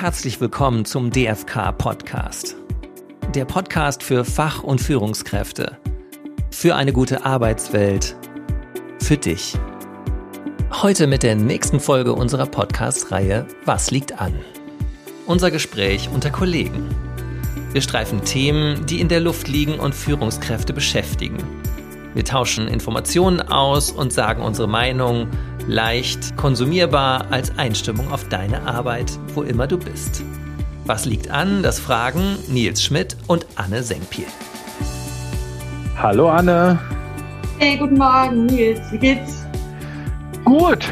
Herzlich willkommen zum DFK Podcast. Der Podcast für Fach- und Führungskräfte. Für eine gute Arbeitswelt. Für dich. Heute mit der nächsten Folge unserer Podcast-Reihe Was liegt an? Unser Gespräch unter Kollegen. Wir streifen Themen, die in der Luft liegen und Führungskräfte beschäftigen. Wir tauschen Informationen aus und sagen unsere Meinung leicht konsumierbar als Einstimmung auf deine Arbeit, wo immer du bist. Was liegt an? Das fragen Nils Schmidt und Anne Senkpiel. Hallo Anne. Hey, guten Morgen Nils, wie geht's? Gut,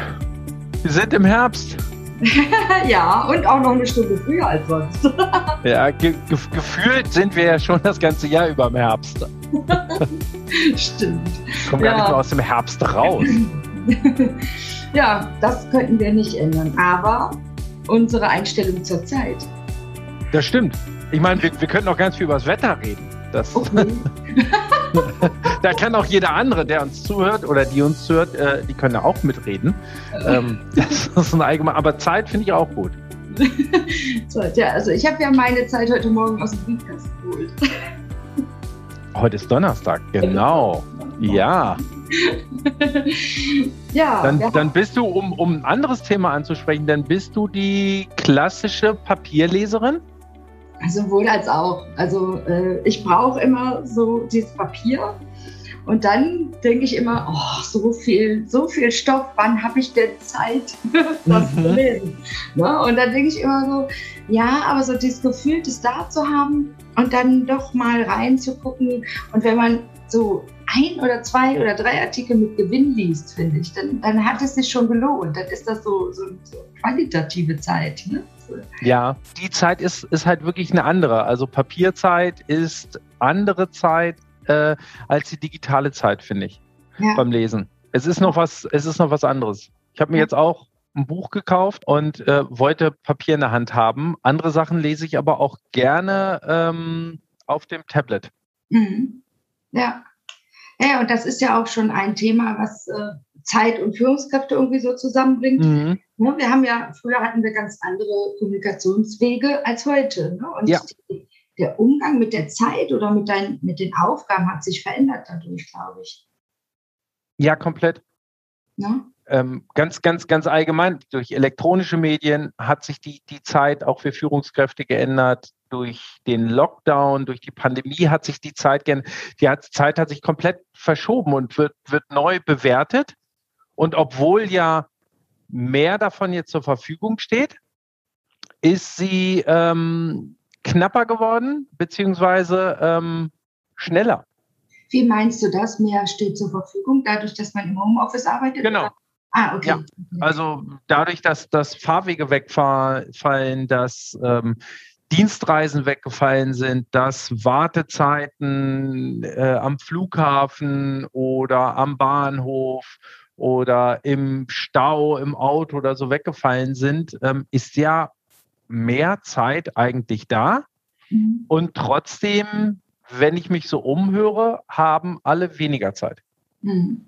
wir sind im Herbst. ja, und auch noch eine Stunde früher als sonst. ja, ge ge gefühlt sind wir ja schon das ganze Jahr über im Herbst. Stimmt. Kommen ja. gar nicht mehr aus dem Herbst raus. ja, das könnten wir nicht ändern. Aber unsere Einstellung zur Zeit. Das stimmt. Ich meine, wir, wir könnten auch ganz viel über das Wetter reden. Das, okay. da kann auch jeder andere, der uns zuhört oder die uns zuhört, äh, die können ja auch mitreden. Ähm, das ist ein allgemein, aber Zeit finde ich auch gut. Zeit, ja, also ich habe ja meine Zeit heute Morgen aus dem Briefkasten geholt. Heute ist Donnerstag, genau. Ja. ja. Dann, dann bist du, um, um ein anderes Thema anzusprechen, dann bist du die klassische Papierleserin? Also sowohl als auch. Also äh, ich brauche immer so dieses Papier. Und dann denke ich immer, oh, so viel, so viel Stoff, wann habe ich denn Zeit, das mhm. zu lesen? Ne? Und dann denke ich immer so, ja, aber so dieses Gefühl, das da zu haben und dann doch mal reinzugucken. Und wenn man so ein oder zwei oder drei Artikel mit Gewinn liest, finde ich, dann, dann hat es sich schon gelohnt. Dann ist das so, so, so qualitative Zeit. Ne? Ja, die Zeit ist, ist halt wirklich eine andere. Also Papierzeit ist andere Zeit äh, als die digitale Zeit, finde ich, ja. beim Lesen. Es ist noch was, es ist noch was anderes. Ich habe mir jetzt auch ein Buch gekauft und äh, wollte Papier in der Hand haben. Andere Sachen lese ich aber auch gerne ähm, auf dem Tablet. Mhm. Ja. Ja, und das ist ja auch schon ein Thema, was äh, Zeit und Führungskräfte irgendwie so zusammenbringt. Mhm. Ne, wir haben ja, früher hatten wir ganz andere Kommunikationswege als heute. Ne? Und ja. die, der Umgang mit der Zeit oder mit, dein, mit den Aufgaben hat sich verändert dadurch, glaube ich. Ja, komplett. Ja? Ähm, ganz, ganz, ganz allgemein, durch elektronische Medien hat sich die, die Zeit auch für Führungskräfte geändert. Durch den Lockdown, durch die Pandemie hat sich die Zeit. Die Zeit hat sich komplett verschoben und wird, wird neu bewertet. Und obwohl ja mehr davon jetzt zur Verfügung steht, ist sie ähm, knapper geworden, beziehungsweise ähm, schneller. Wie meinst du das? Mehr steht zur Verfügung, dadurch, dass man im Homeoffice arbeitet? Genau. Ah, okay. Ja, also dadurch, dass, dass Fahrwege wegfallen, dass ähm, Dienstreisen weggefallen sind, dass Wartezeiten äh, am Flughafen oder am Bahnhof oder im Stau, im Auto oder so weggefallen sind, ähm, ist ja mehr Zeit eigentlich da. Mhm. Und trotzdem, wenn ich mich so umhöre, haben alle weniger Zeit. Mhm.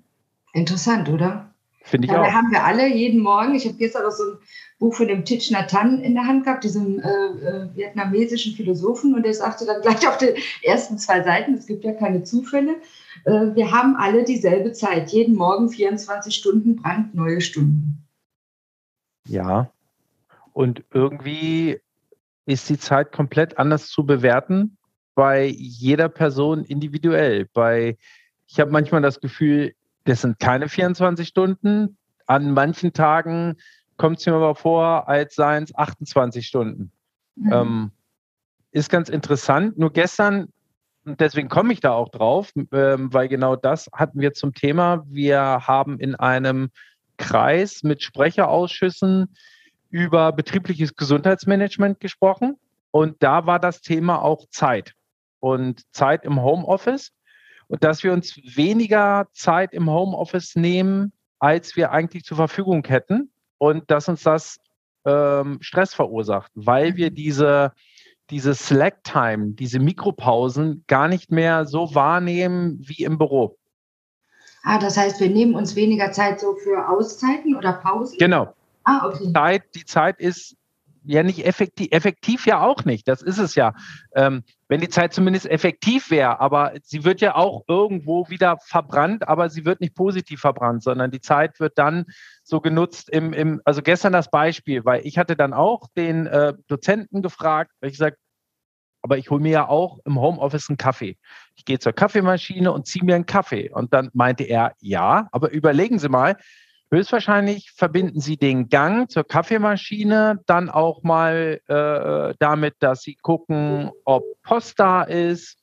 Interessant, oder? Finde ich ja, auch. haben wir alle jeden Morgen. Ich habe gestern auch so ein Buch von dem Thich Nhat Hanh in der Hand gehabt, diesem äh, äh, vietnamesischen Philosophen. Und der sagte dann gleich auf den ersten zwei Seiten, es gibt ja keine Zufälle, äh, wir haben alle dieselbe Zeit. Jeden Morgen 24 Stunden, brandneue Stunden. Ja, und irgendwie ist die Zeit komplett anders zu bewerten bei jeder Person individuell. Bei, ich habe manchmal das Gefühl, das sind keine 24 Stunden. An manchen Tagen kommt es mir aber vor, als seien es 28 Stunden. Mhm. Ähm, ist ganz interessant. Nur gestern und deswegen komme ich da auch drauf, ähm, weil genau das hatten wir zum Thema. Wir haben in einem Kreis mit Sprecherausschüssen über betriebliches Gesundheitsmanagement gesprochen. Und da war das Thema auch Zeit und Zeit im Homeoffice. Und dass wir uns weniger Zeit im Homeoffice nehmen, als wir eigentlich zur Verfügung hätten. Und dass uns das ähm, Stress verursacht, weil wir diese diese Slack-Time, diese Mikropausen gar nicht mehr so wahrnehmen wie im Büro. Ah, das heißt, wir nehmen uns weniger Zeit so für Auszeiten oder Pausen? Genau. Ah, okay. Zeit, die Zeit ist ja nicht effektiv, effektiv ja auch nicht. Das ist es ja. Ähm, wenn die Zeit zumindest effektiv wäre, aber sie wird ja auch irgendwo wieder verbrannt, aber sie wird nicht positiv verbrannt, sondern die Zeit wird dann so genutzt im, im also gestern das Beispiel, weil ich hatte dann auch den äh, Dozenten gefragt, ich gesagt, aber ich hole mir ja auch im Homeoffice einen Kaffee. Ich gehe zur Kaffeemaschine und ziehe mir einen Kaffee. Und dann meinte er, ja, aber überlegen Sie mal, Höchstwahrscheinlich verbinden Sie den Gang zur Kaffeemaschine dann auch mal äh, damit, dass Sie gucken, ob Post da ist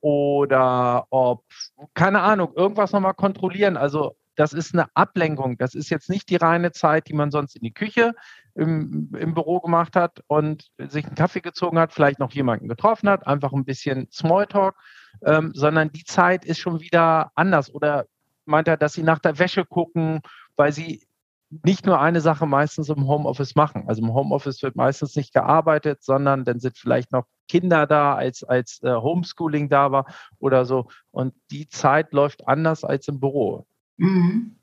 oder ob, keine Ahnung, irgendwas nochmal kontrollieren. Also das ist eine Ablenkung. Das ist jetzt nicht die reine Zeit, die man sonst in die Küche im, im Büro gemacht hat und sich einen Kaffee gezogen hat, vielleicht noch jemanden getroffen hat, einfach ein bisschen Smalltalk, ähm, sondern die Zeit ist schon wieder anders. Oder meint er, dass sie nach der Wäsche gucken weil sie nicht nur eine Sache meistens im Homeoffice machen. Also im Homeoffice wird meistens nicht gearbeitet, sondern dann sind vielleicht noch Kinder da, als, als äh, Homeschooling da war oder so. Und die Zeit läuft anders als im Büro. Mhm.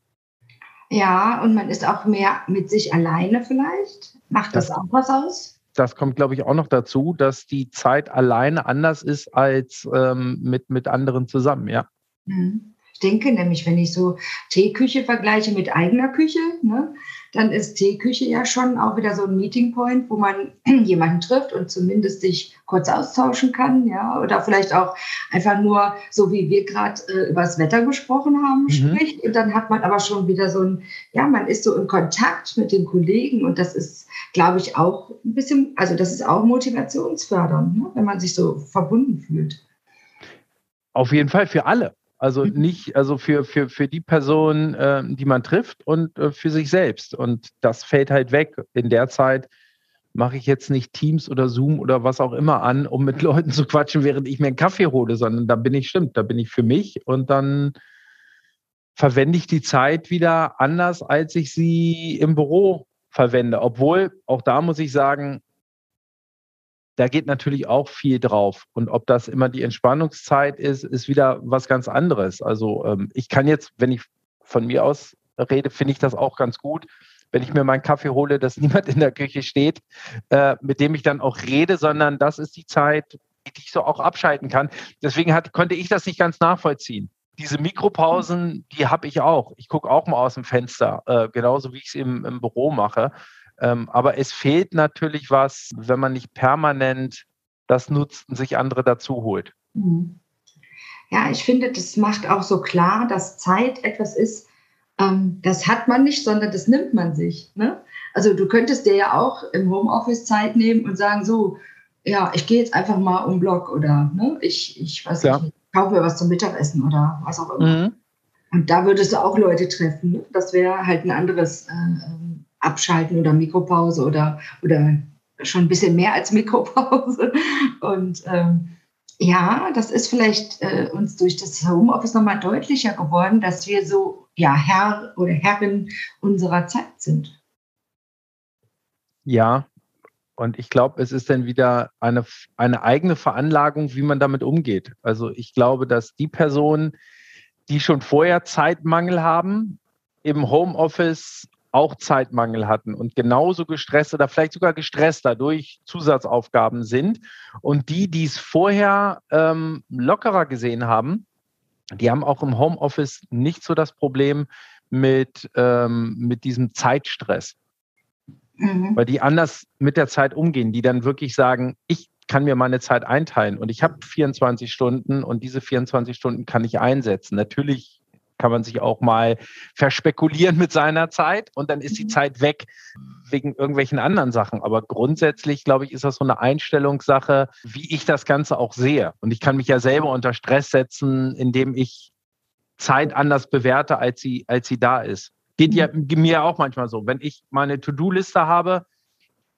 Ja, und man ist auch mehr mit sich alleine vielleicht. Macht das, das auch was aus? Das kommt, glaube ich, auch noch dazu, dass die Zeit alleine anders ist als ähm, mit, mit anderen zusammen, ja. Mhm. Denke nämlich, wenn ich so Teeküche vergleiche mit eigener Küche, ne, dann ist Teeküche ja schon auch wieder so ein Meeting Point, wo man jemanden trifft und zumindest sich kurz austauschen kann, ja, oder vielleicht auch einfach nur, so wie wir gerade äh, über das Wetter gesprochen haben, mhm. spricht. Und dann hat man aber schon wieder so ein, ja, man ist so in Kontakt mit den Kollegen und das ist, glaube ich, auch ein bisschen, also das ist auch motivationsfördernd, ne, wenn man sich so verbunden fühlt. Auf jeden Fall für alle. Also mhm. nicht, also für, für, für die Person, äh, die man trifft und äh, für sich selbst. Und das fällt halt weg. In der Zeit mache ich jetzt nicht Teams oder Zoom oder was auch immer an, um mit Leuten zu quatschen, während ich mir einen Kaffee hole, sondern da bin ich, stimmt, da bin ich für mich und dann verwende ich die Zeit wieder anders, als ich sie im Büro verwende. Obwohl, auch da muss ich sagen, da geht natürlich auch viel drauf. Und ob das immer die Entspannungszeit ist, ist wieder was ganz anderes. Also ähm, ich kann jetzt, wenn ich von mir aus rede, finde ich das auch ganz gut, wenn ich mir meinen Kaffee hole, dass niemand in der Küche steht, äh, mit dem ich dann auch rede, sondern das ist die Zeit, die ich so auch abschalten kann. Deswegen hat, konnte ich das nicht ganz nachvollziehen. Diese Mikropausen, die habe ich auch. Ich gucke auch mal aus dem Fenster, äh, genauso wie ich es im, im Büro mache. Ähm, aber es fehlt natürlich was, wenn man nicht permanent das nutzt und sich andere dazu holt. Mhm. Ja, ich finde, das macht auch so klar, dass Zeit etwas ist, ähm, das hat man nicht, sondern das nimmt man sich. Ne? Also du könntest dir ja auch im Homeoffice Zeit nehmen und sagen, so, ja, ich gehe jetzt einfach mal um Block oder ne, ich, ich weiß ja. nicht, kaufe mir was zum Mittagessen oder was auch immer. Mhm. Und da würdest du auch Leute treffen. Ne? Das wäre halt ein anderes äh, ähm, abschalten oder Mikropause oder, oder schon ein bisschen mehr als Mikropause. Und ähm, ja, das ist vielleicht äh, uns durch das Homeoffice nochmal deutlicher geworden, dass wir so ja Herr oder Herrin unserer Zeit sind. Ja, und ich glaube, es ist dann wieder eine, eine eigene Veranlagung, wie man damit umgeht. Also ich glaube, dass die Personen, die schon vorher Zeitmangel haben, im Homeoffice auch Zeitmangel hatten und genauso gestresst oder vielleicht sogar gestresster durch Zusatzaufgaben sind. Und die, die es vorher ähm, lockerer gesehen haben, die haben auch im Homeoffice nicht so das Problem mit, ähm, mit diesem Zeitstress. Mhm. Weil die anders mit der Zeit umgehen, die dann wirklich sagen, ich kann mir meine Zeit einteilen und ich habe 24 Stunden und diese 24 Stunden kann ich einsetzen. Natürlich kann man sich auch mal verspekulieren mit seiner Zeit und dann ist die mhm. Zeit weg wegen irgendwelchen anderen Sachen. Aber grundsätzlich, glaube ich, ist das so eine Einstellungssache, wie ich das Ganze auch sehe. Und ich kann mich ja selber unter Stress setzen, indem ich Zeit anders bewerte, als sie, als sie da ist. Geht ja mhm. mir auch manchmal so. Wenn ich meine To-Do-Liste habe,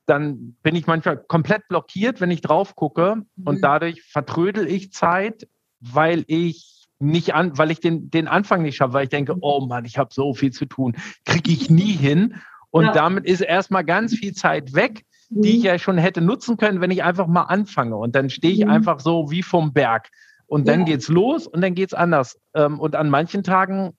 dann bin ich manchmal komplett blockiert, wenn ich drauf gucke und mhm. dadurch vertrödel ich Zeit, weil ich nicht an, weil ich den, den Anfang nicht schaffe, weil ich denke, oh Mann, ich habe so viel zu tun, kriege ich nie hin. Und ja. damit ist erstmal ganz viel Zeit weg, die ich mhm. ja schon hätte nutzen können, wenn ich einfach mal anfange. Und dann stehe ich mhm. einfach so wie vom Berg. Und dann ja. geht's los und dann geht's anders. Ähm, und an manchen Tagen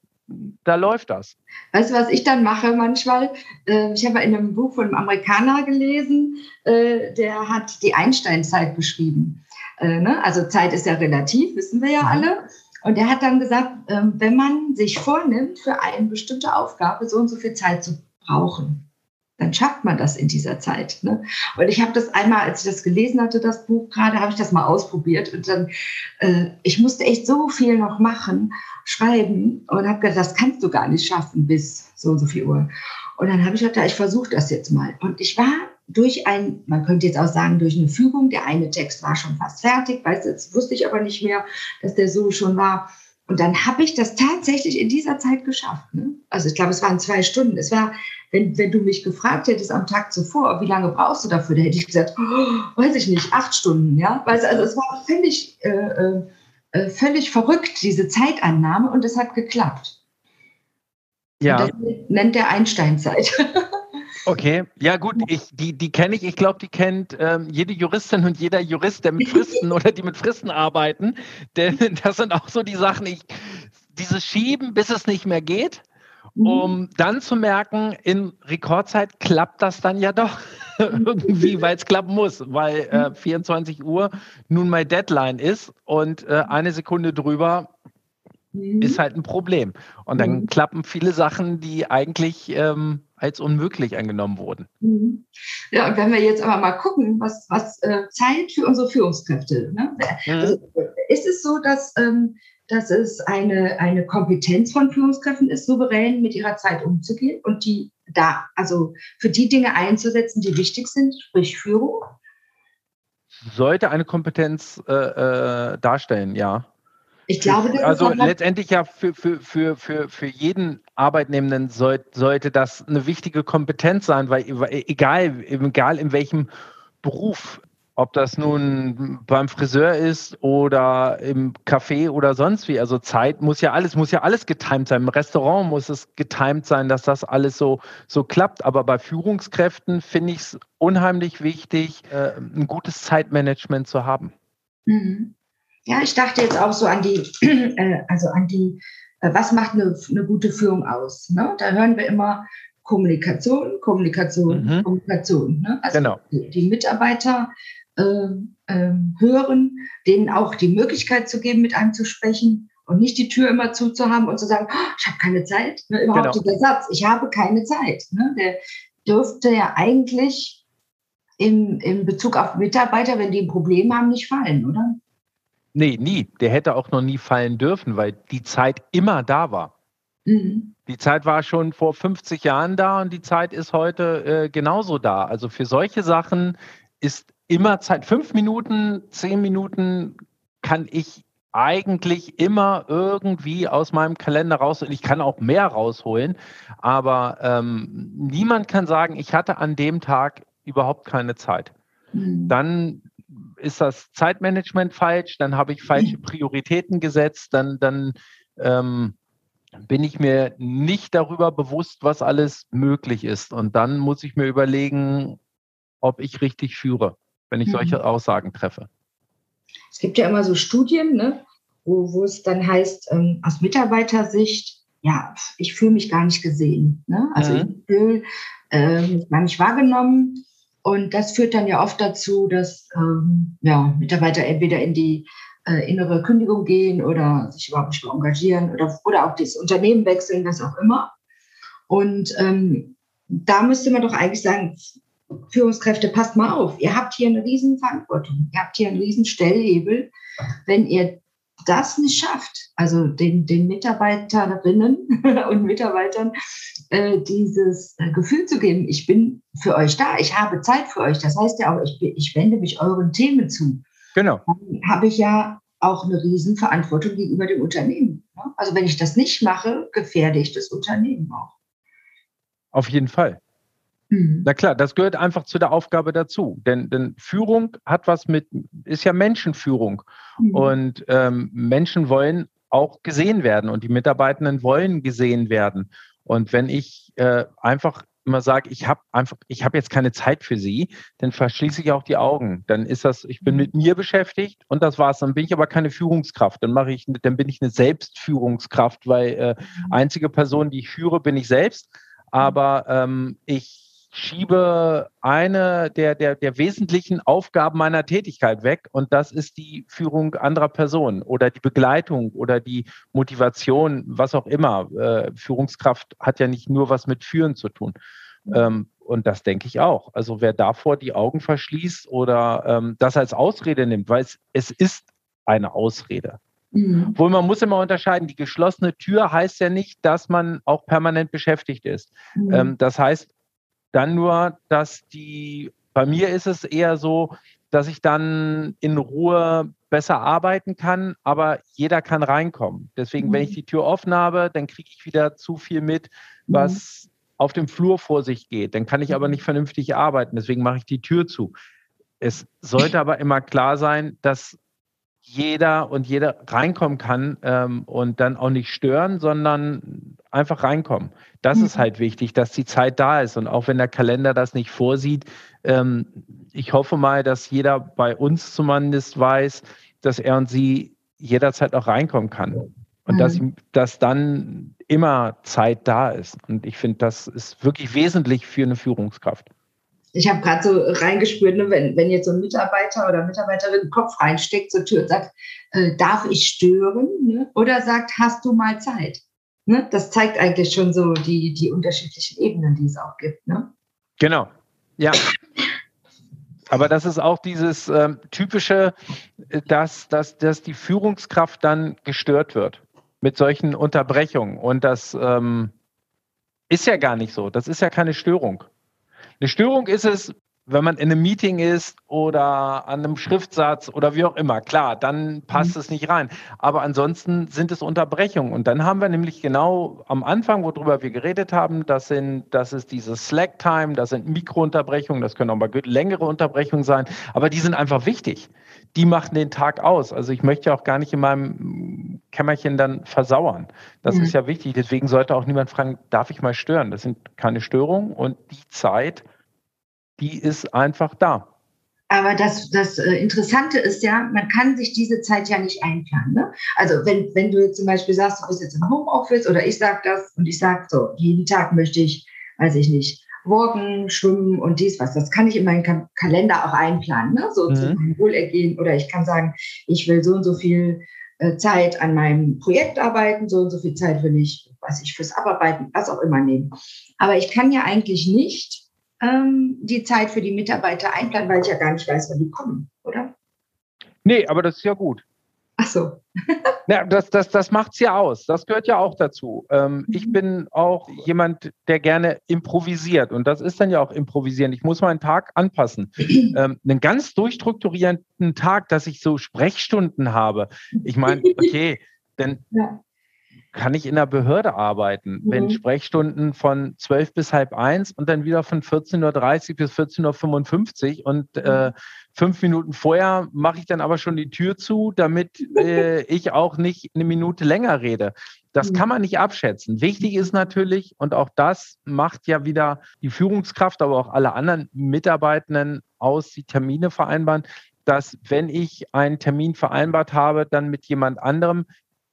da läuft das. Weißt du, was ich dann mache manchmal? Äh, ich habe in einem Buch von einem Amerikaner gelesen, äh, der hat die Einstein-Zeit beschrieben. Äh, ne? Also Zeit ist ja relativ, wissen wir ja mhm. alle. Und er hat dann gesagt, ähm, wenn man sich vornimmt, für eine bestimmte Aufgabe so und so viel Zeit zu brauchen, dann schafft man das in dieser Zeit. Ne? Und ich habe das einmal, als ich das gelesen hatte, das Buch gerade, habe ich das mal ausprobiert und dann, äh, ich musste echt so viel noch machen, schreiben und habe gedacht, das kannst du gar nicht schaffen bis so und so viel Uhr. Und dann habe ich gedacht, ich versuche das jetzt mal. Und ich war durch ein, man könnte jetzt auch sagen, durch eine Fügung, der eine Text war schon fast fertig, weiß jetzt wusste ich aber nicht mehr, dass der so schon war. Und dann habe ich das tatsächlich in dieser Zeit geschafft. Ne? Also ich glaube, es waren zwei Stunden. Es war, wenn, wenn du mich gefragt hättest am Tag zuvor, wie lange brauchst du dafür, da hätte ich gesagt, oh, weiß ich nicht, acht Stunden. Ja, weil also es war völlig, äh, äh, äh, völlig verrückt diese Zeitannahme und es hat geklappt. Ja. Und das nennt der Einsteinzeit. Okay, ja gut, ich, die, die kenne ich. Ich glaube, die kennt ähm, jede Juristin und jeder Jurist, der mit Fristen oder die mit Fristen arbeiten. Denn das sind auch so die Sachen, ich, dieses Schieben, bis es nicht mehr geht, mhm. um dann zu merken, in Rekordzeit klappt das dann ja doch irgendwie, weil es klappen muss, weil äh, 24 Uhr nun mal Deadline ist und äh, eine Sekunde drüber mhm. ist halt ein Problem. Und dann mhm. klappen viele Sachen, die eigentlich ähm, als unmöglich angenommen wurden. Mhm. Ja, und wenn wir jetzt aber mal gucken, was, was äh, Zeit für unsere Führungskräfte, ne? mhm. also, ist es so, dass, ähm, dass es eine, eine Kompetenz von Führungskräften ist, souverän mit ihrer Zeit umzugehen und die da, also für die Dinge einzusetzen, die wichtig sind, sprich Führung? Sollte eine Kompetenz äh, äh, darstellen, ja. Ich glaube, das also letztendlich ja für, für, für, für, für jeden Arbeitnehmenden soll, sollte das eine wichtige Kompetenz sein, weil egal, egal in welchem Beruf, ob das nun beim Friseur ist oder im Café oder sonst wie, also Zeit muss ja alles, muss ja alles getimt sein. Im Restaurant muss es getimt sein, dass das alles so, so klappt. Aber bei Führungskräften finde ich es unheimlich wichtig, äh, ein gutes Zeitmanagement zu haben. Mhm. Ja, ich dachte jetzt auch so an die, äh, also an die, äh, was macht eine, eine gute Führung aus? Ne? Da hören wir immer Kommunikation, Kommunikation, mhm. Kommunikation. Ne? Also genau. die, die Mitarbeiter äh, ähm, hören, denen auch die Möglichkeit zu geben, mit einem zu sprechen und nicht die Tür immer zuzuhaben und zu sagen, oh, ich habe keine Zeit. Ne? Überhaupt genau. dieser Satz, ich habe keine Zeit. Ne? Der dürfte ja eigentlich im, im Bezug auf Mitarbeiter, wenn die ein Problem haben, nicht fallen, oder? Nee, nie. Der hätte auch noch nie fallen dürfen, weil die Zeit immer da war. Mhm. Die Zeit war schon vor 50 Jahren da und die Zeit ist heute äh, genauso da. Also für solche Sachen ist immer Zeit. Fünf Minuten, zehn Minuten kann ich eigentlich immer irgendwie aus meinem Kalender raus und ich kann auch mehr rausholen, aber ähm, niemand kann sagen, ich hatte an dem Tag überhaupt keine Zeit. Mhm. Dann ist das Zeitmanagement falsch, dann habe ich falsche mhm. Prioritäten gesetzt, dann, dann ähm, bin ich mir nicht darüber bewusst, was alles möglich ist. Und dann muss ich mir überlegen, ob ich richtig führe, wenn ich mhm. solche Aussagen treffe. Es gibt ja immer so Studien, ne, wo, wo es dann heißt, ähm, aus Mitarbeitersicht, ja, ich fühle mich gar nicht gesehen. Ne? Also mhm. ich fühle äh, mich gar nicht wahrgenommen. Und das führt dann ja oft dazu, dass ähm, ja, Mitarbeiter entweder in die äh, innere Kündigung gehen oder sich überhaupt nicht mehr engagieren oder, oder auch das Unternehmen wechseln, was auch immer. Und ähm, da müsste man doch eigentlich sagen, Führungskräfte, passt mal auf, ihr habt hier eine riesen Verantwortung, ihr habt hier einen riesen Stellhebel. Wenn ihr das nicht schafft, also den, den Mitarbeiterinnen und Mitarbeitern äh, dieses äh, Gefühl zu geben, ich bin für euch da, ich habe Zeit für euch. Das heißt ja auch, ich, ich wende mich euren Themen zu. Genau. Dann habe ich ja auch eine Riesenverantwortung gegenüber dem Unternehmen. Ne? Also wenn ich das nicht mache, gefährde ich das Unternehmen auch. Auf jeden Fall. Mhm. Na klar, das gehört einfach zu der Aufgabe dazu. Denn, denn Führung hat was mit, ist ja Menschenführung. Mhm. Und ähm, Menschen wollen auch gesehen werden und die Mitarbeitenden wollen gesehen werden. Und wenn ich äh, einfach immer sage, ich habe einfach, ich habe jetzt keine Zeit für Sie, dann verschließe ich auch die Augen. Dann ist das, ich bin mit mir beschäftigt und das war's. Dann bin ich aber keine Führungskraft. Dann mache ich, dann bin ich eine Selbstführungskraft, weil äh, einzige Person, die ich führe, bin ich selbst. Aber ähm, ich schiebe eine der, der, der wesentlichen Aufgaben meiner Tätigkeit weg und das ist die Führung anderer Personen oder die Begleitung oder die Motivation, was auch immer. Äh, Führungskraft hat ja nicht nur was mit Führen zu tun. Ähm, und das denke ich auch. Also wer davor die Augen verschließt oder ähm, das als Ausrede nimmt, weil es, es ist eine Ausrede. Mhm. Wohl man muss immer unterscheiden, die geschlossene Tür heißt ja nicht, dass man auch permanent beschäftigt ist. Mhm. Ähm, das heißt, dann nur, dass die, bei mir ist es eher so, dass ich dann in Ruhe besser arbeiten kann, aber jeder kann reinkommen. Deswegen, mhm. wenn ich mhm. die Tür offen habe, dann kriege ich wieder zu viel mit, was mhm. auf dem Flur vor sich geht. Dann kann ich aber mhm. nicht vernünftig arbeiten. Deswegen mache ich die Tür zu. Es sollte aber immer klar sein, dass jeder und jeder reinkommen kann ähm, und dann auch nicht stören, sondern einfach reinkommen. Das mhm. ist halt wichtig, dass die Zeit da ist. Und auch wenn der Kalender das nicht vorsieht, ähm, ich hoffe mal, dass jeder bei uns zumindest weiß, dass er und sie jederzeit auch reinkommen kann. Und mhm. dass, dass dann immer Zeit da ist. Und ich finde, das ist wirklich wesentlich für eine Führungskraft ich habe gerade so reingespürt, ne, wenn, wenn jetzt so ein Mitarbeiter oder Mitarbeiterin den Kopf reinsteckt zur Tür und sagt, äh, darf ich stören? Ne? Oder sagt, hast du mal Zeit? Ne? Das zeigt eigentlich schon so die, die unterschiedlichen Ebenen, die es auch gibt. Ne? Genau, ja. Aber das ist auch dieses ähm, typische, äh, dass, dass, dass die Führungskraft dann gestört wird mit solchen Unterbrechungen. Und das ähm, ist ja gar nicht so. Das ist ja keine Störung. Eine Störung ist es, wenn man in einem Meeting ist oder an einem Schriftsatz oder wie auch immer, klar, dann passt mhm. es nicht rein. Aber ansonsten sind es Unterbrechungen. Und dann haben wir nämlich genau am Anfang, worüber wir geredet haben, das sind, das ist diese Slack-Time, das sind Mikrounterbrechungen, das können auch mal längere Unterbrechungen sein, aber die sind einfach wichtig. Die machen den Tag aus. Also ich möchte ja auch gar nicht in meinem Kämmerchen dann versauern. Das mhm. ist ja wichtig. Deswegen sollte auch niemand fragen, darf ich mal stören? Das sind keine Störungen und die Zeit, die ist einfach da. Aber das, das äh, Interessante ist ja, man kann sich diese Zeit ja nicht einplanen. Ne? Also wenn, wenn du jetzt zum Beispiel sagst, du bist jetzt im Homeoffice oder ich sage das und ich sage so, jeden Tag möchte ich, weiß ich nicht, walken, schwimmen und dies, was. Das kann ich in meinen Ka Kalender auch einplanen, ne? so mhm. zu meinem Wohlergehen. Oder ich kann sagen, ich will so und so viel äh, Zeit an meinem Projekt arbeiten, so und so viel Zeit will ich, weiß ich, fürs Abarbeiten, was auch immer nehmen. Aber ich kann ja eigentlich nicht ähm, die Zeit für die Mitarbeiter einplanen, weil ich ja gar nicht weiß, wann die kommen, oder? Nee, aber das ist ja gut. Ach so. ja, das das, das macht es ja aus. Das gehört ja auch dazu. Ähm, ich mhm. bin auch jemand, der gerne improvisiert. Und das ist dann ja auch improvisieren. Ich muss meinen Tag anpassen. ähm, einen ganz durchstrukturierten Tag, dass ich so Sprechstunden habe. Ich meine, okay, denn ja kann ich in der Behörde arbeiten, mhm. wenn Sprechstunden von 12 bis halb eins und dann wieder von 14.30 Uhr bis 14.55 Uhr und äh, fünf Minuten vorher mache ich dann aber schon die Tür zu, damit äh, ich auch nicht eine Minute länger rede. Das mhm. kann man nicht abschätzen. Wichtig ist natürlich, und auch das macht ja wieder die Führungskraft, aber auch alle anderen Mitarbeitenden aus, die Termine vereinbaren, dass wenn ich einen Termin vereinbart habe, dann mit jemand anderem,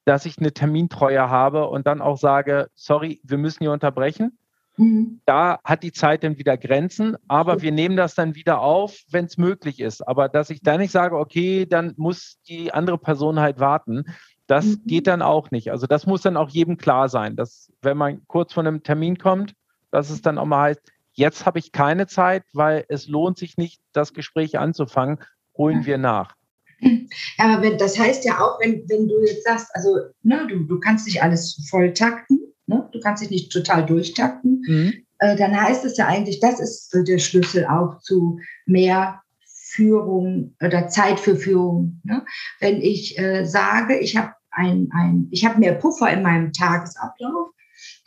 dass ich eine Termintreue habe und dann auch sage, sorry, wir müssen hier unterbrechen. Mhm. Da hat die Zeit dann wieder Grenzen, aber wir nehmen das dann wieder auf, wenn es möglich ist. Aber dass ich dann nicht sage, okay, dann muss die andere Person halt warten, das mhm. geht dann auch nicht. Also das muss dann auch jedem klar sein, dass wenn man kurz vor einem Termin kommt, dass es dann auch mal heißt, jetzt habe ich keine Zeit, weil es lohnt sich nicht, das Gespräch anzufangen, holen wir nach. Aber wenn, das heißt ja auch, wenn, wenn du jetzt sagst, also ne, du, du kannst nicht alles voll takten, ne? du kannst dich nicht total durchtakten, mhm. äh, dann heißt es ja eigentlich, das ist der Schlüssel auch zu mehr Führung oder Zeit für Führung. Ne? Wenn ich äh, sage, ich habe ein, ein, ich habe mehr Puffer in meinem Tagesablauf,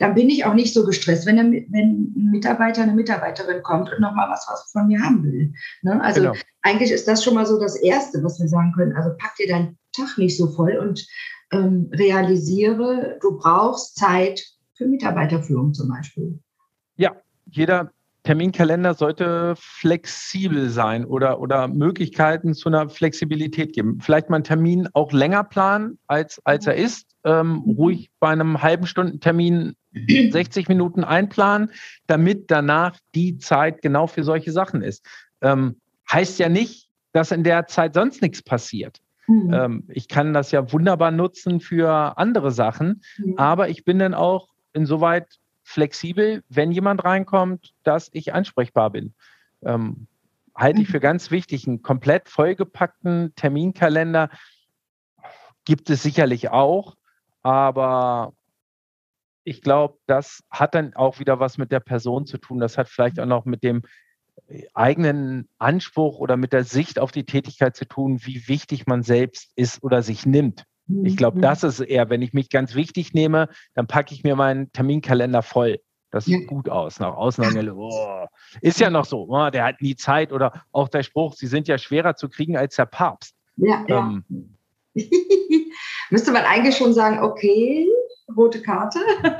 dann bin ich auch nicht so gestresst, wenn, der, wenn ein Mitarbeiter, eine Mitarbeiterin kommt und nochmal was, was von mir haben will. Ne? Also genau. eigentlich ist das schon mal so das Erste, was wir sagen können. Also pack dir deinen Tag nicht so voll und ähm, realisiere, du brauchst Zeit für Mitarbeiterführung zum Beispiel. Ja, jeder Terminkalender sollte flexibel sein oder, oder Möglichkeiten zu einer Flexibilität geben. Vielleicht mal einen Termin auch länger planen, als, als er ist. Ähm, ruhig bei einem halben Stundentermin 60 Minuten einplanen, damit danach die Zeit genau für solche Sachen ist. Ähm, heißt ja nicht, dass in der Zeit sonst nichts passiert. Mhm. Ähm, ich kann das ja wunderbar nutzen für andere Sachen, mhm. aber ich bin dann auch insoweit flexibel, wenn jemand reinkommt, dass ich ansprechbar bin. Ähm, halte ich für ganz wichtig. Einen komplett vollgepackten Terminkalender gibt es sicherlich auch, aber ich glaube, das hat dann auch wieder was mit der Person zu tun. Das hat vielleicht auch noch mit dem eigenen Anspruch oder mit der Sicht auf die Tätigkeit zu tun, wie wichtig man selbst ist oder sich nimmt. Ich glaube, mhm. das ist eher, wenn ich mich ganz wichtig nehme, dann packe ich mir meinen Terminkalender voll. Das sieht gut aus. Nach außen oh, ist ja noch so, oh, der hat nie Zeit oder auch der Spruch, sie sind ja schwerer zu kriegen als der Papst. Ja, ähm, ja. Müsste man eigentlich schon sagen, okay, rote Karte.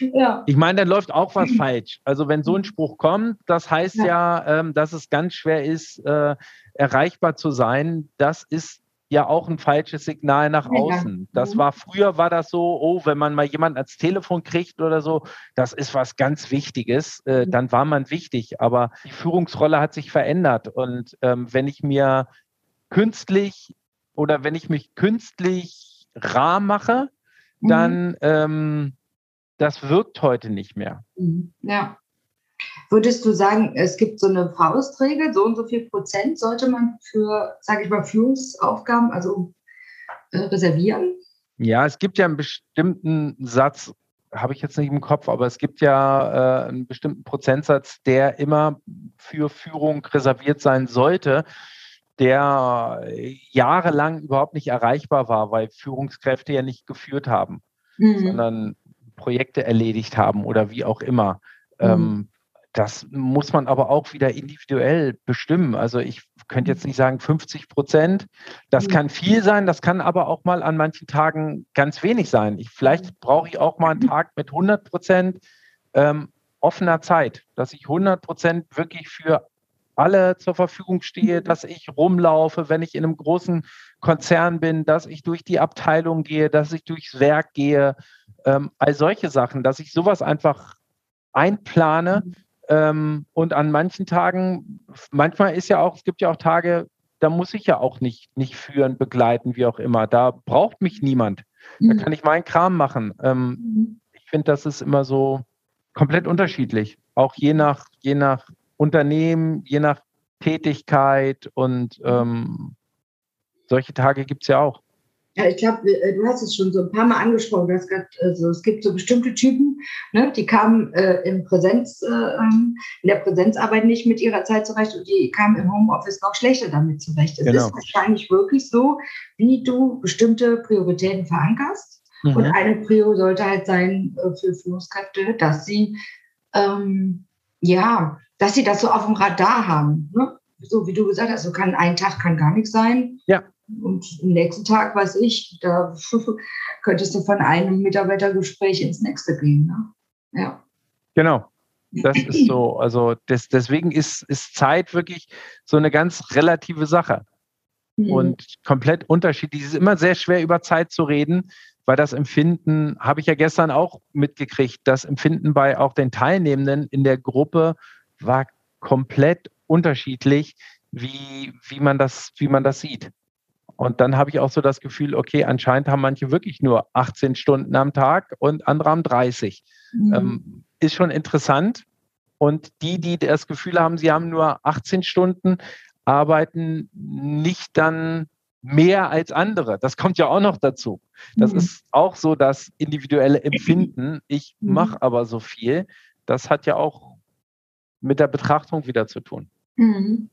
ja. Ich meine, dann läuft auch was falsch. Also wenn so ein Spruch kommt, das heißt ja, ja ähm, dass es ganz schwer ist, äh, erreichbar zu sein. Das ist ja auch ein falsches Signal nach außen. Das mhm. war früher war das so, oh, wenn man mal jemanden ans Telefon kriegt oder so, das ist was ganz Wichtiges, äh, mhm. dann war man wichtig. Aber die Führungsrolle hat sich verändert und ähm, wenn ich mir künstlich oder wenn ich mich künstlich rar mache, mhm. dann ähm, das wirkt heute nicht mehr. Ja. Würdest du sagen, es gibt so eine Faustregel, so und so viel Prozent sollte man für, sage ich mal, Führungsaufgaben, also äh, reservieren? Ja, es gibt ja einen bestimmten Satz, habe ich jetzt nicht im Kopf, aber es gibt ja äh, einen bestimmten Prozentsatz, der immer für Führung reserviert sein sollte, der jahrelang überhaupt nicht erreichbar war, weil Führungskräfte ja nicht geführt haben, mhm. sondern Projekte erledigt haben oder wie auch immer. Mhm. Ähm, das muss man aber auch wieder individuell bestimmen. Also ich könnte jetzt nicht sagen 50 Prozent. Das kann viel sein, das kann aber auch mal an manchen Tagen ganz wenig sein. Ich, vielleicht brauche ich auch mal einen Tag mit 100 Prozent ähm, offener Zeit, dass ich 100 Prozent wirklich für alle zur Verfügung stehe, dass ich rumlaufe, wenn ich in einem großen Konzern bin, dass ich durch die Abteilung gehe, dass ich durchs Werk gehe, ähm, all solche Sachen, dass ich sowas einfach einplane, ähm, und an manchen Tagen, manchmal ist ja auch, es gibt ja auch Tage, da muss ich ja auch nicht, nicht führen, begleiten, wie auch immer. Da braucht mich niemand. Da mhm. kann ich meinen Kram machen. Ähm, mhm. ich finde, das ist immer so komplett unterschiedlich. Auch je nach, je nach Unternehmen, je nach Tätigkeit und ähm, solche Tage gibt es ja auch. Ja, ich glaube, äh, du hast es schon so ein paar Mal angesprochen. Du hast grad, also es gibt so bestimmte Typen, ne, die kamen äh, im Präsenz, äh, ähm, in der Präsenzarbeit nicht mit ihrer Zeit zurecht und die kamen im Homeoffice noch schlechter damit zurecht. Es genau. ist wahrscheinlich wirklich so, wie du bestimmte Prioritäten verankerst. Mhm. Und eine Prio sollte halt sein äh, für Führungskräfte, dass sie ähm, ja, dass sie das so auf dem Radar haben. Ne? So wie du gesagt hast, so kann ein Tag kann gar nichts sein. Ja. Und am nächsten Tag, weiß ich, da könntest du von einem Mitarbeitergespräch ins nächste gehen. Ne? Ja. Genau. Das ist so. Also das, deswegen ist, ist Zeit wirklich so eine ganz relative Sache. Mhm. Und komplett unterschiedlich. Es ist immer sehr schwer, über Zeit zu reden, weil das Empfinden, habe ich ja gestern auch mitgekriegt, das Empfinden bei auch den Teilnehmenden in der Gruppe war komplett unterschiedlich, wie, wie, man, das, wie man das sieht. Und dann habe ich auch so das Gefühl, okay, anscheinend haben manche wirklich nur 18 Stunden am Tag und andere haben 30. Mhm. Ähm, ist schon interessant. Und die, die das Gefühl haben, sie haben nur 18 Stunden, arbeiten nicht dann mehr als andere. Das kommt ja auch noch dazu. Das mhm. ist auch so das individuelle Empfinden. Ich mhm. mache aber so viel. Das hat ja auch mit der Betrachtung wieder zu tun. Mhm.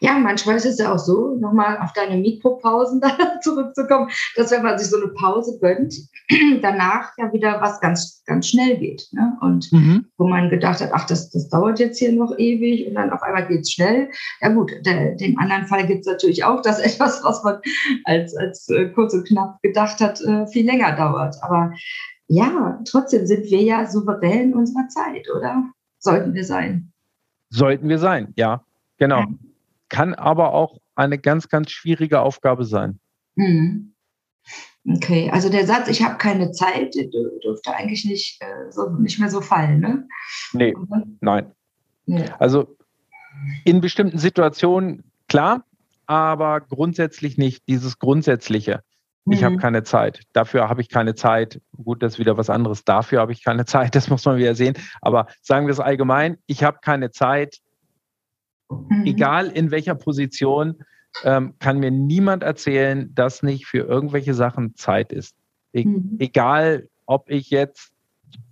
Ja, manchmal ist es ja auch so, nochmal auf deine Mikropausen zurückzukommen, dass wenn man sich so eine Pause gönnt, danach ja wieder was ganz, ganz schnell geht. Ne? Und mhm. wo man gedacht hat, ach, das, das dauert jetzt hier noch ewig und dann auf einmal geht es schnell. Ja gut, der, den anderen Fall gibt es natürlich auch, dass etwas, was man als, als äh, kurz und knapp gedacht hat, äh, viel länger dauert. Aber ja, trotzdem sind wir ja souverän unserer Zeit, oder? Sollten wir sein. Sollten wir sein, ja, genau. Ja. Kann aber auch eine ganz, ganz schwierige Aufgabe sein. Mhm. Okay, also der Satz, ich habe keine Zeit, dürfte eigentlich nicht, äh, so, nicht mehr so fallen, ne? Nee, nein. Ja. Also in bestimmten Situationen klar, aber grundsätzlich nicht. Dieses Grundsätzliche. Ich habe mhm. keine Zeit. Dafür habe ich keine Zeit. Gut, das ist wieder was anderes. Dafür habe ich keine Zeit. Das muss man wieder sehen. Aber sagen wir es allgemein. Ich habe keine Zeit. Mhm. Egal in welcher Position, ähm, kann mir niemand erzählen, dass nicht für irgendwelche Sachen Zeit ist. E mhm. Egal, ob ich jetzt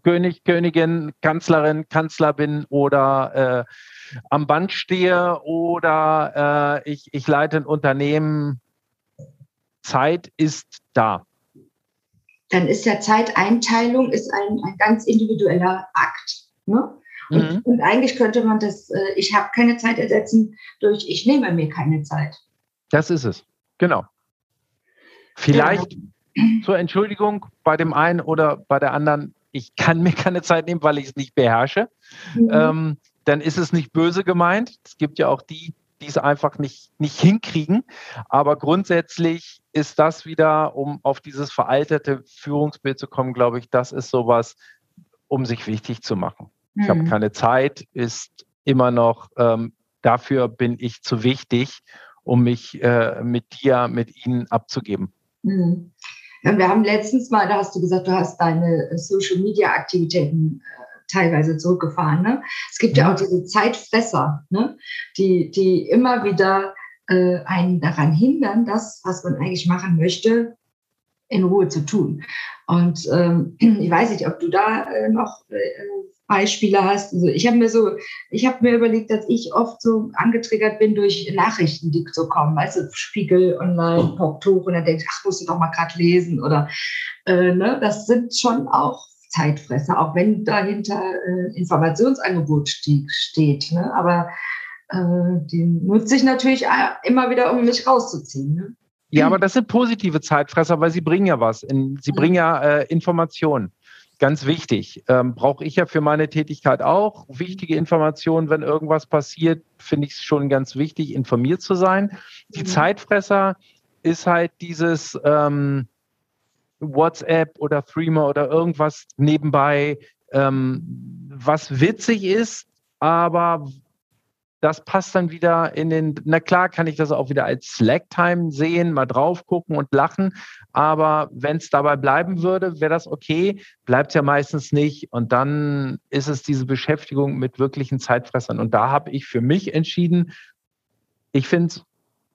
König, Königin, Kanzlerin, Kanzler bin oder äh, am Band stehe oder äh, ich, ich leite ein Unternehmen. Zeit ist da. Dann ist ja Zeiteinteilung ist ein, ein ganz individueller Akt. Ne? Und, mhm. und, eigentlich könnte man das, äh, ich habe keine Zeit ersetzen durch, ich nehme mir keine Zeit. Das ist es, genau. Vielleicht genau. zur Entschuldigung bei dem einen oder bei der anderen, ich kann mir keine Zeit nehmen, weil ich es nicht beherrsche. Mhm. Ähm, dann ist es nicht böse gemeint. Es gibt ja auch die, die es einfach nicht, nicht hinkriegen. Aber grundsätzlich ist das wieder, um auf dieses veraltete Führungsbild zu kommen, glaube ich, das ist sowas, um sich wichtig zu machen. Mhm. Ich habe mhm. keine Zeit, ist immer noch, ähm, dafür bin ich zu wichtig um mich äh, mit dir, mit ihnen abzugeben. Mhm. Ja, wir haben letztens mal, da hast du gesagt, du hast deine äh, Social Media Aktivitäten äh, teilweise zurückgefahren. Ne? Es gibt ja. ja auch diese Zeitfresser, ne? die, die immer wieder äh, einen daran hindern, das, was man eigentlich machen möchte, in Ruhe zu tun. Und ähm, ich weiß nicht, ob du da äh, noch äh, Beispiele hast. Also ich habe mir so, ich habe mir überlegt, dass ich oft so angetriggert bin durch Nachrichten, die so kommen, weißt du, Spiegel online, poppt hoch und dann denkst ach, musst du doch mal gerade lesen oder, äh, ne, das sind schon auch Zeitfresser, auch wenn dahinter äh, Informationsangebot steht, steht ne, aber äh, die nutze ich natürlich immer wieder, um mich rauszuziehen. Ne? Ja, aber das sind positive Zeitfresser, weil sie bringen ja was. In, sie bringen ja äh, Informationen ganz wichtig. Ähm, Brauche ich ja für meine Tätigkeit auch. Wichtige Informationen, wenn irgendwas passiert, finde ich es schon ganz wichtig, informiert zu sein. Die mhm. Zeitfresser ist halt dieses ähm, WhatsApp oder Threema oder irgendwas nebenbei, ähm, was witzig ist, aber das passt dann wieder in den, na klar kann ich das auch wieder als Slack-Time sehen, mal drauf gucken und lachen, aber wenn es dabei bleiben würde, wäre das okay, bleibt es ja meistens nicht und dann ist es diese Beschäftigung mit wirklichen Zeitfressern und da habe ich für mich entschieden, ich finde es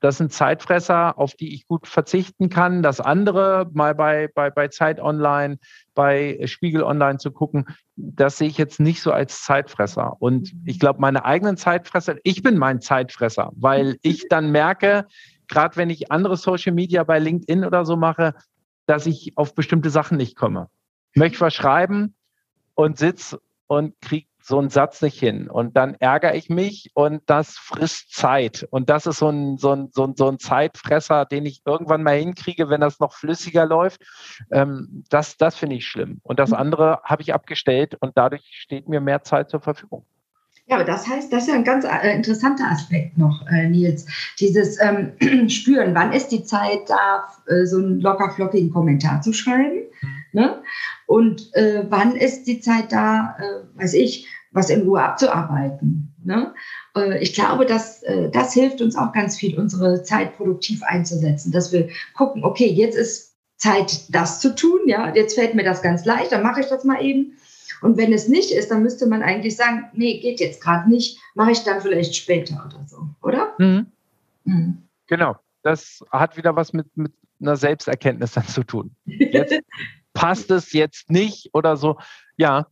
das sind Zeitfresser, auf die ich gut verzichten kann. Das andere, mal bei, bei, bei Zeit Online, bei Spiegel Online zu gucken, das sehe ich jetzt nicht so als Zeitfresser. Und ich glaube, meine eigenen Zeitfresser, ich bin mein Zeitfresser, weil ich dann merke, gerade wenn ich andere Social Media bei LinkedIn oder so mache, dass ich auf bestimmte Sachen nicht komme. Ich möchte was schreiben und sitze und kriege so einen Satz nicht hin. Und dann ärgere ich mich und das frisst Zeit. Und das ist so ein, so ein, so ein, so ein Zeitfresser, den ich irgendwann mal hinkriege, wenn das noch flüssiger läuft. Ähm, das das finde ich schlimm. Und das mhm. andere habe ich abgestellt und dadurch steht mir mehr Zeit zur Verfügung. Ja, aber das heißt, das ist ja ein ganz äh, interessanter Aspekt noch, äh, Nils. Dieses ähm, Spüren, wann ist die Zeit da, äh, so einen locker flockigen Kommentar zu schreiben? Mhm. Ne? Und äh, wann ist die Zeit da, äh, weiß ich, was in Ruhe abzuarbeiten? Ne? Äh, ich glaube, dass äh, das hilft uns auch ganz viel, unsere Zeit produktiv einzusetzen, dass wir gucken, okay, jetzt ist Zeit, das zu tun, ja, jetzt fällt mir das ganz leicht, dann mache ich das mal eben. Und wenn es nicht ist, dann müsste man eigentlich sagen, nee, geht jetzt gerade nicht, mache ich dann vielleicht später oder so, oder? Mhm. Mhm. Genau, das hat wieder was mit, mit einer Selbsterkenntnis dann zu tun. Jetzt passt es jetzt nicht oder so. Ja.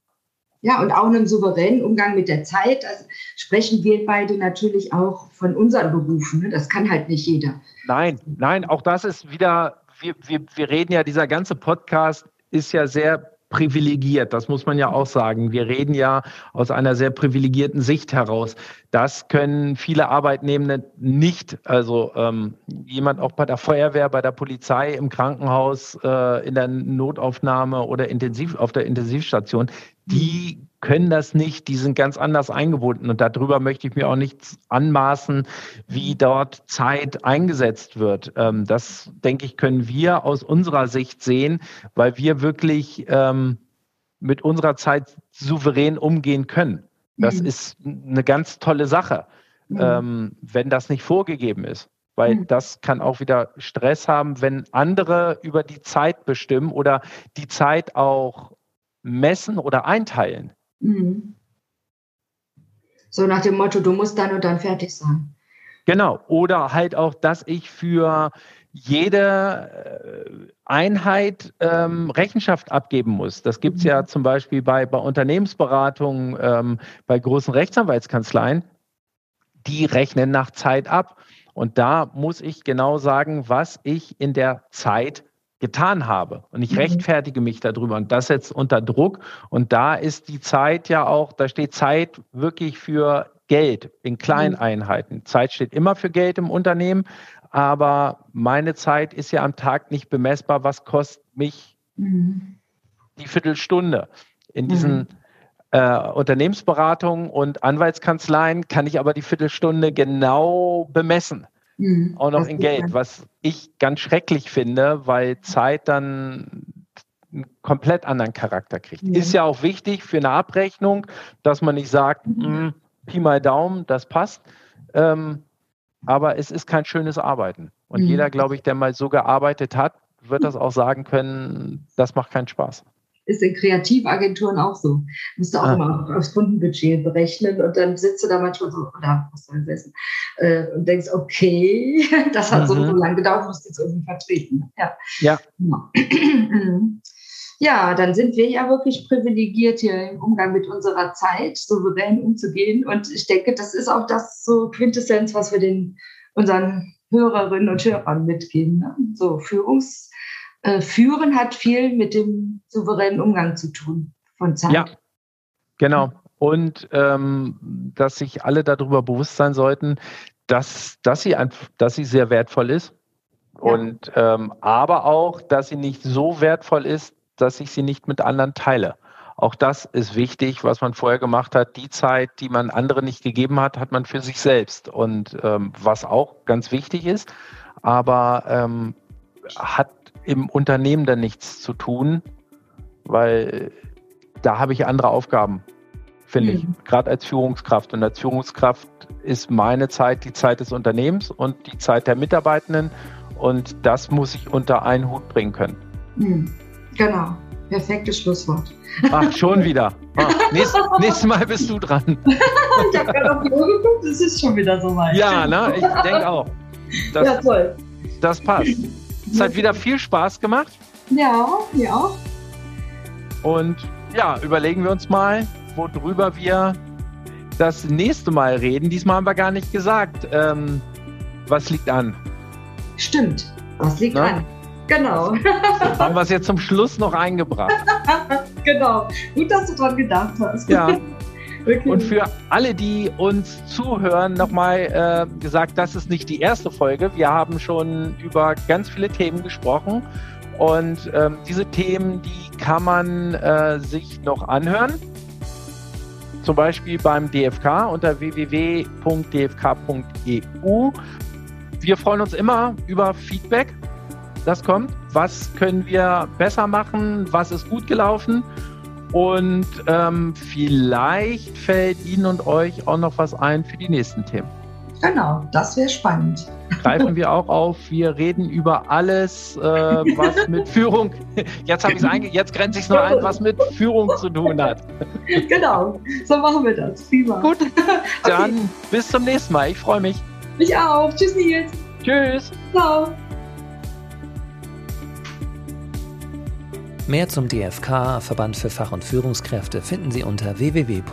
Ja, und auch einem souveränen Umgang mit der Zeit. Also sprechen wir beide natürlich auch von unseren Berufen. Ne? Das kann halt nicht jeder. Nein, nein, auch das ist wieder, wir, wir, wir reden ja, dieser ganze Podcast ist ja sehr privilegiert, das muss man ja auch sagen. Wir reden ja aus einer sehr privilegierten Sicht heraus. Das können viele Arbeitnehmende nicht. Also ähm, jemand auch bei der Feuerwehr, bei der Polizei, im Krankenhaus, äh, in der Notaufnahme oder intensiv auf der Intensivstation, die können das nicht, die sind ganz anders eingebunden und darüber möchte ich mir auch nichts anmaßen, wie dort Zeit eingesetzt wird. Ähm, das, denke ich, können wir aus unserer Sicht sehen, weil wir wirklich ähm, mit unserer Zeit souverän umgehen können. Das mhm. ist eine ganz tolle Sache, mhm. ähm, wenn das nicht vorgegeben ist. Weil mhm. das kann auch wieder Stress haben, wenn andere über die Zeit bestimmen oder die Zeit auch messen oder einteilen. Mhm. So nach dem Motto, du musst dann und dann fertig sein. Genau. Oder halt auch, dass ich für jede äh, Einheit ähm, Rechenschaft abgeben muss. Das gibt es ja mhm. zum Beispiel bei, bei Unternehmensberatungen, ähm, bei großen Rechtsanwaltskanzleien. Die rechnen nach Zeit ab. Und da muss ich genau sagen, was ich in der Zeit getan habe. Und ich mhm. rechtfertige mich darüber. Und das setzt unter Druck. Und da ist die Zeit ja auch, da steht Zeit wirklich für Geld in kleinen mhm. Einheiten. Zeit steht immer für Geld im Unternehmen. Aber meine Zeit ist ja am Tag nicht bemessbar. Was kostet mich mhm. die Viertelstunde? In diesen mhm. äh, Unternehmensberatungen und Anwaltskanzleien kann ich aber die Viertelstunde genau bemessen. Mhm, auch noch in Geld, sein. was ich ganz schrecklich finde, weil Zeit dann einen komplett anderen Charakter kriegt. Ja. Ist ja auch wichtig für eine Abrechnung, dass man nicht sagt, mhm. Hm, Pi mal Daumen, das passt. Ähm, aber es ist kein schönes Arbeiten. Und mhm. jeder, glaube ich, der mal so gearbeitet hat, wird das auch sagen können, das macht keinen Spaß ist in Kreativagenturen auch so. Musst du auch ah. immer aufs Kundenbudget berechnen und dann sitzt du da manchmal so, oder was soll das äh, und denkst, okay, das hat mhm. so lange gedauert, musst du jetzt irgendwie vertreten. Ja. Ja. ja, dann sind wir ja wirklich privilegiert, hier im Umgang mit unserer Zeit souverän umzugehen. Und ich denke, das ist auch das so Quintessenz, was wir den unseren Hörerinnen und Hörern mitgeben. Ne? So Führungs- äh, Führen hat viel mit dem souveränen Umgang zu tun von Zeit. Ja, genau. Und ähm, dass sich alle darüber bewusst sein sollten, dass, dass, sie, ein, dass sie sehr wertvoll ist. Ja. Und ähm, aber auch, dass sie nicht so wertvoll ist, dass ich sie nicht mit anderen teile. Auch das ist wichtig, was man vorher gemacht hat. Die Zeit, die man anderen nicht gegeben hat, hat man für sich selbst. Und ähm, was auch ganz wichtig ist, aber ähm, hat im Unternehmen dann nichts zu tun, weil da habe ich andere Aufgaben, finde mhm. ich, gerade als Führungskraft. Und als Führungskraft ist meine Zeit die Zeit des Unternehmens und die Zeit der Mitarbeitenden und das muss ich unter einen Hut bringen können. Mhm. Genau, perfektes Schlusswort. Ach, schon wieder. Ah, nächst, nächstes Mal bist du dran. ich habe gerade auf die Uhr geguckt, es ist schon wieder so weit. Ja, ne? ich denke auch. Das, ja, toll. Das passt. Es hat wieder viel Spaß gemacht. Ja, ja. Und ja, überlegen wir uns mal, worüber wir das nächste Mal reden. Diesmal haben wir gar nicht gesagt, ähm, was liegt an. Stimmt, was liegt Na? an. Genau. haben wir es jetzt zum Schluss noch eingebracht. genau. Gut, dass du dran gedacht hast. Ja. Und für alle, die uns zuhören, nochmal äh, gesagt, das ist nicht die erste Folge. Wir haben schon über ganz viele Themen gesprochen. Und ähm, diese Themen, die kann man äh, sich noch anhören. Zum Beispiel beim DFK unter www.dfk.eu. Wir freuen uns immer über Feedback. Das kommt. Was können wir besser machen? Was ist gut gelaufen? Und ähm, vielleicht fällt Ihnen und euch auch noch was ein für die nächsten Themen. Genau, das wäre spannend. Greifen wir auch auf. Wir reden über alles, äh, was mit Führung, jetzt habe ich es jetzt grenze ich es nur ein, was mit Führung zu tun hat. Genau, so machen wir das. Prima. Gut, dann okay. bis zum nächsten Mal. Ich freue mich. Mich auch. Tschüss, Nils. Tschüss. Ciao. Mehr zum DFK, Verband für Fach- und Führungskräfte, finden Sie unter www.dfk.eu.